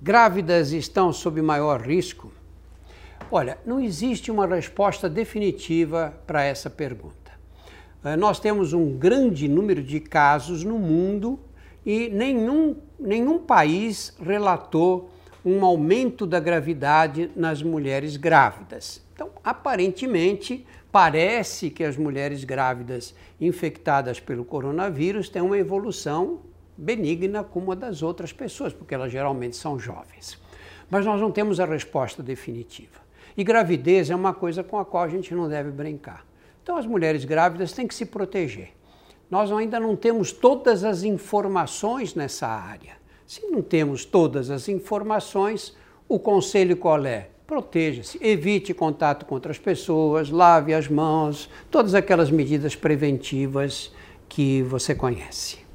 Grávidas estão sob maior risco? Olha, não existe uma resposta definitiva para essa pergunta. Eh, nós temos um grande número de casos no mundo e nenhum, nenhum país relatou um aumento da gravidade nas mulheres grávidas. Então, aparentemente, parece que as mulheres grávidas infectadas pelo coronavírus têm uma evolução benigna como a das outras pessoas, porque elas geralmente são jovens. Mas nós não temos a resposta definitiva. E gravidez é uma coisa com a qual a gente não deve brincar. Então as mulheres grávidas têm que se proteger. Nós ainda não temos todas as informações nessa área. Se não temos todas as informações, o conselho qual é? Proteja-se, evite contato com outras pessoas, lave as mãos, todas aquelas medidas preventivas que você conhece.